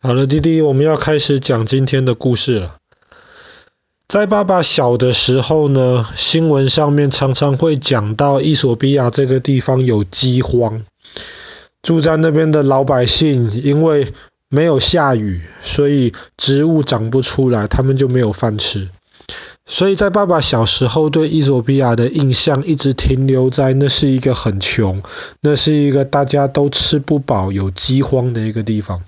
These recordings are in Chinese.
好了，弟弟，我们要开始讲今天的故事了。在爸爸小的时候呢，新闻上面常常会讲到伊索比亚这个地方有饥荒，住在那边的老百姓因为没有下雨，所以植物长不出来，他们就没有饭吃。所以在爸爸小时候对伊索比亚的印象一直停留在那是一个很穷，那是一个大家都吃不饱、有饥荒的一个地方。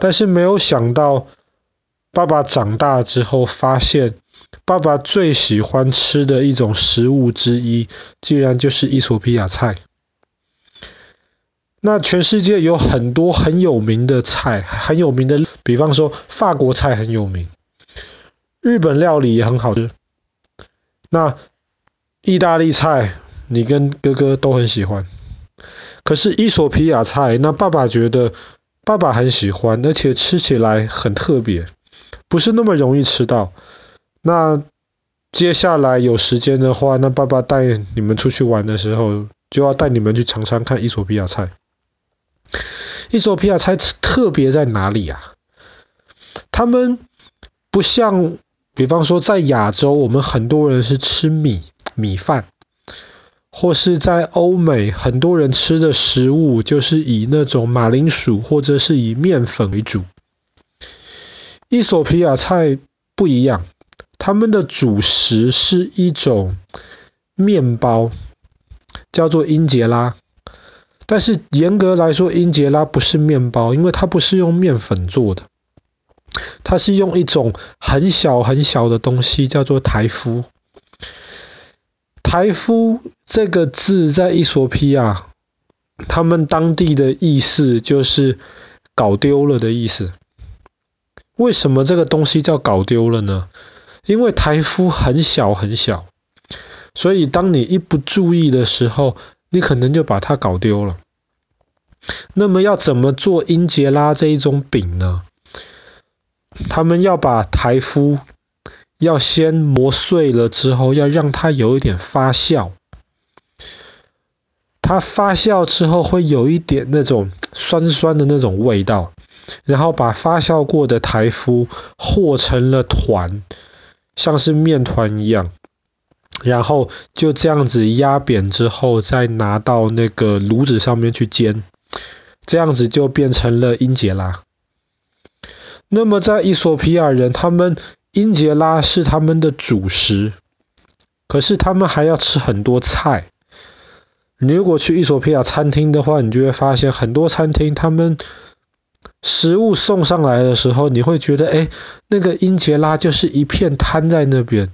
但是没有想到，爸爸长大之后发现，爸爸最喜欢吃的一种食物之一，竟然就是伊索比亚菜。那全世界有很多很有名的菜，很有名的，比方说法国菜很有名，日本料理也很好吃。那意大利菜，你跟哥哥都很喜欢。可是伊索比亚菜，那爸爸觉得。爸爸很喜欢，而且吃起来很特别，不是那么容易吃到。那接下来有时间的话，那爸爸带你们出去玩的时候，就要带你们去尝尝看伊索比亚菜。伊索比亚菜特别在哪里啊？他们不像，比方说在亚洲，我们很多人是吃米米饭。或是在欧美，很多人吃的食物就是以那种马铃薯或者是以面粉为主。伊索皮亚菜不一样，他们的主食是一种面包，叫做英杰拉。但是严格来说，英杰拉不是面包，因为它不是用面粉做的，它是用一种很小很小的东西，叫做台夫。台夫这个字在伊索比亚，他们当地的意思就是搞丢了的意思。为什么这个东西叫搞丢了呢？因为台夫很小很小，所以当你一不注意的时候，你可能就把它搞丢了。那么要怎么做英杰拉这一种饼呢？他们要把台夫。要先磨碎了之后，要让它有一点发酵。它发酵之后会有一点那种酸酸的那种味道，然后把发酵过的台麸和成了团，像是面团一样，然后就这样子压扁之后，再拿到那个炉子上面去煎，这样子就变成了英杰拉。那么在伊索比亚人他们。英杰拉是他们的主食，可是他们还要吃很多菜。你如果去伊索比亚餐厅的话，你就会发现很多餐厅他们食物送上来的时候，你会觉得，哎，那个英杰拉就是一片摊在那边，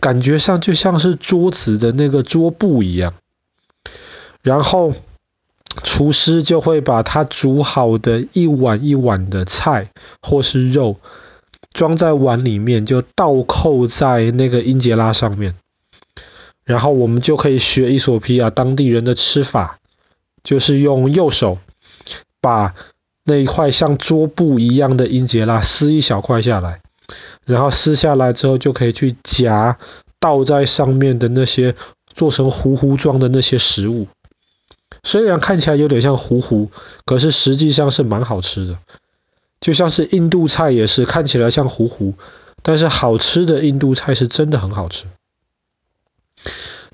感觉上就像是桌子的那个桌布一样。然后厨师就会把他煮好的一碗一碗的菜或是肉。装在碗里面，就倒扣在那个英杰拉上面，然后我们就可以学伊索比亚当地人的吃法，就是用右手把那一块像桌布一样的英杰拉撕一小块下来，然后撕下来之后就可以去夹倒在上面的那些做成糊糊状的那些食物，虽然看起来有点像糊糊，可是实际上是蛮好吃的。就像是印度菜也是，看起来像糊糊，但是好吃的印度菜是真的很好吃。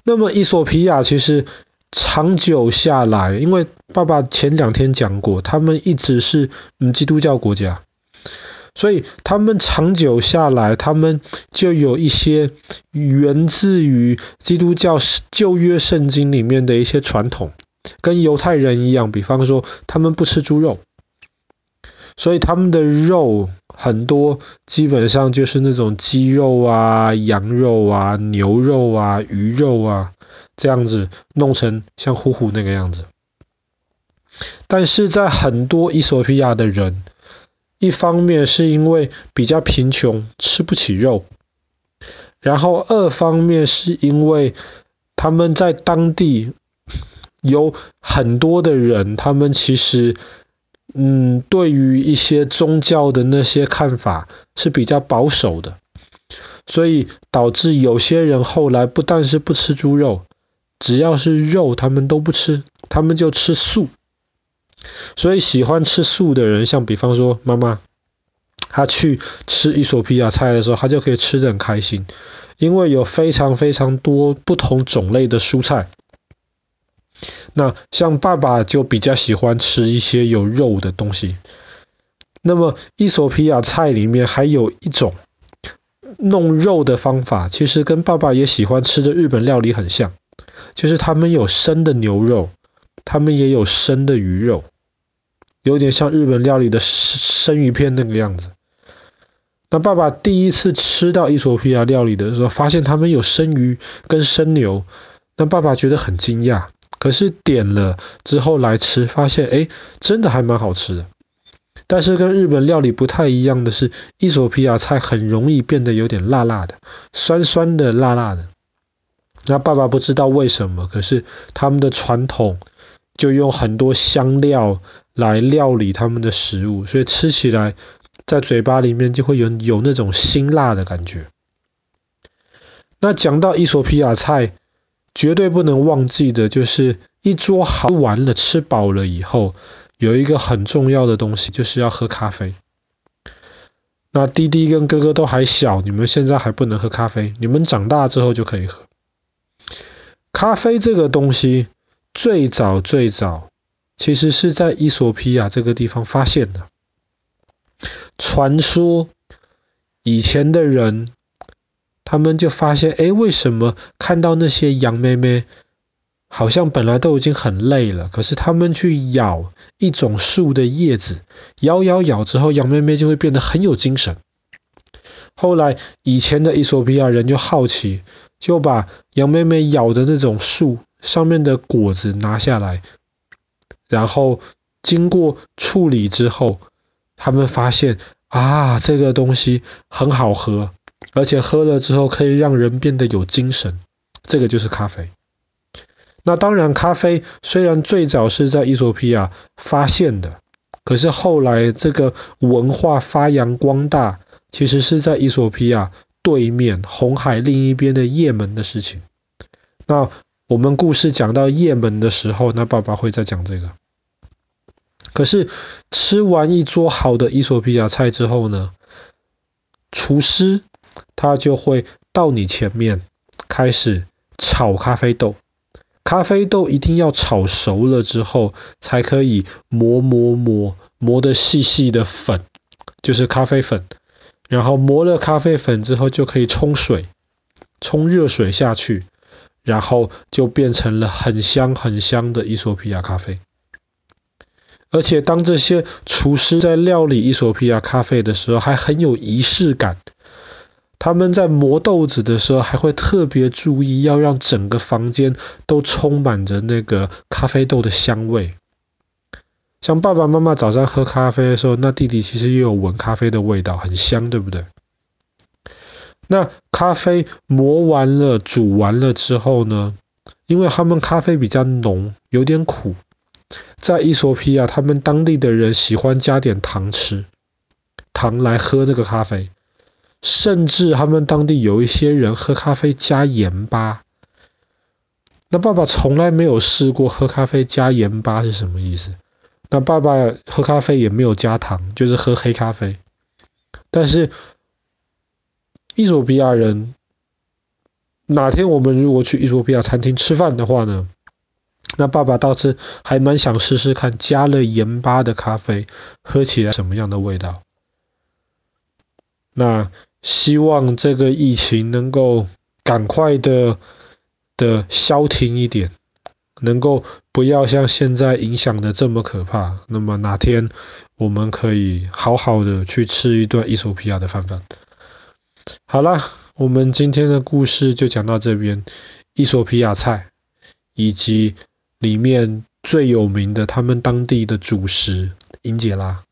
那么伊索比亚其实长久下来，因为爸爸前两天讲过，他们一直是嗯基督教国家，所以他们长久下来，他们就有一些源自于基督教旧约圣经里面的一些传统，跟犹太人一样，比方说他们不吃猪肉。所以他们的肉很多，基本上就是那种鸡肉啊、羊肉啊、牛肉啊、鱼肉啊，这样子弄成像糊糊那个样子。但是在很多伊索比亚的人，一方面是因为比较贫穷，吃不起肉，然后二方面是因为他们在当地有很多的人，他们其实。嗯，对于一些宗教的那些看法是比较保守的，所以导致有些人后来不但是不吃猪肉，只要是肉他们都不吃，他们就吃素。所以喜欢吃素的人，像比方说妈妈，她去吃衣索皮亚菜的时候，她就可以吃得很开心，因为有非常非常多不同种类的蔬菜。那像爸爸就比较喜欢吃一些有肉的东西。那么伊索比亚菜里面还有一种弄肉的方法，其实跟爸爸也喜欢吃的日本料理很像，就是他们有生的牛肉，他们也有生的鱼肉，有点像日本料理的生鱼片那个样子。那爸爸第一次吃到伊索比亚料理的时候，发现他们有生鱼跟生牛，那爸爸觉得很惊讶。可是点了之后来吃，发现哎，真的还蛮好吃的。但是跟日本料理不太一样的是，伊索比亚菜很容易变得有点辣辣的，酸酸的、辣辣的。那爸爸不知道为什么，可是他们的传统就用很多香料来料理他们的食物，所以吃起来在嘴巴里面就会有有那种辛辣的感觉。那讲到伊索比亚菜。绝对不能忘记的就是一桌好完了，吃饱了以后，有一个很重要的东西，就是要喝咖啡。那弟弟跟哥哥都还小，你们现在还不能喝咖啡，你们长大之后就可以喝。咖啡这个东西，最早最早其实是在伊索比亚这个地方发现的。传说以前的人。他们就发现，哎，为什么看到那些羊咩咩，好像本来都已经很累了，可是他们去咬一种树的叶子，咬咬咬之后，羊咩咩就会变得很有精神。后来，以前的伊索比亚人就好奇，就把羊咩咩咬的那种树上面的果子拿下来，然后经过处理之后，他们发现啊，这个东西很好喝。而且喝了之后可以让人变得有精神，这个就是咖啡。那当然，咖啡虽然最早是在伊索比亚发现的，可是后来这个文化发扬光大，其实是在伊索比亚对面红海另一边的也门的事情。那我们故事讲到也门的时候，那爸爸会再讲这个。可是吃完一桌好的伊索比亚菜之后呢，厨师。他就会到你前面开始炒咖啡豆，咖啡豆一定要炒熟了之后才可以磨磨磨磨得细细的粉，就是咖啡粉。然后磨了咖啡粉之后就可以冲水，冲热水下去，然后就变成了很香很香的衣索比亚咖啡。而且当这些厨师在料理衣索比亚咖啡的时候，还很有仪式感。他们在磨豆子的时候，还会特别注意，要让整个房间都充满着那个咖啡豆的香味。像爸爸妈妈早上喝咖啡的时候，那弟弟其实也有闻咖啡的味道，很香，对不对？那咖啡磨完了、煮完了之后呢？因为他们咖啡比较浓，有点苦，在衣索比亚，他们当地的人喜欢加点糖吃，糖来喝这个咖啡。甚至他们当地有一些人喝咖啡加盐巴，那爸爸从来没有试过喝咖啡加盐巴是什么意思。那爸爸喝咖啡也没有加糖，就是喝黑咖啡。但是伊索比亚人，哪天我们如果去伊索比亚餐厅吃饭的话呢，那爸爸倒是还蛮想试试看加了盐巴的咖啡喝起来什么样的味道。那。希望这个疫情能够赶快的的消停一点，能够不要像现在影响的这么可怕。那么哪天我们可以好好的去吃一顿伊索比亚的饭饭。好啦，我们今天的故事就讲到这边。伊索比亚菜以及里面最有名的他们当地的主食英杰拉。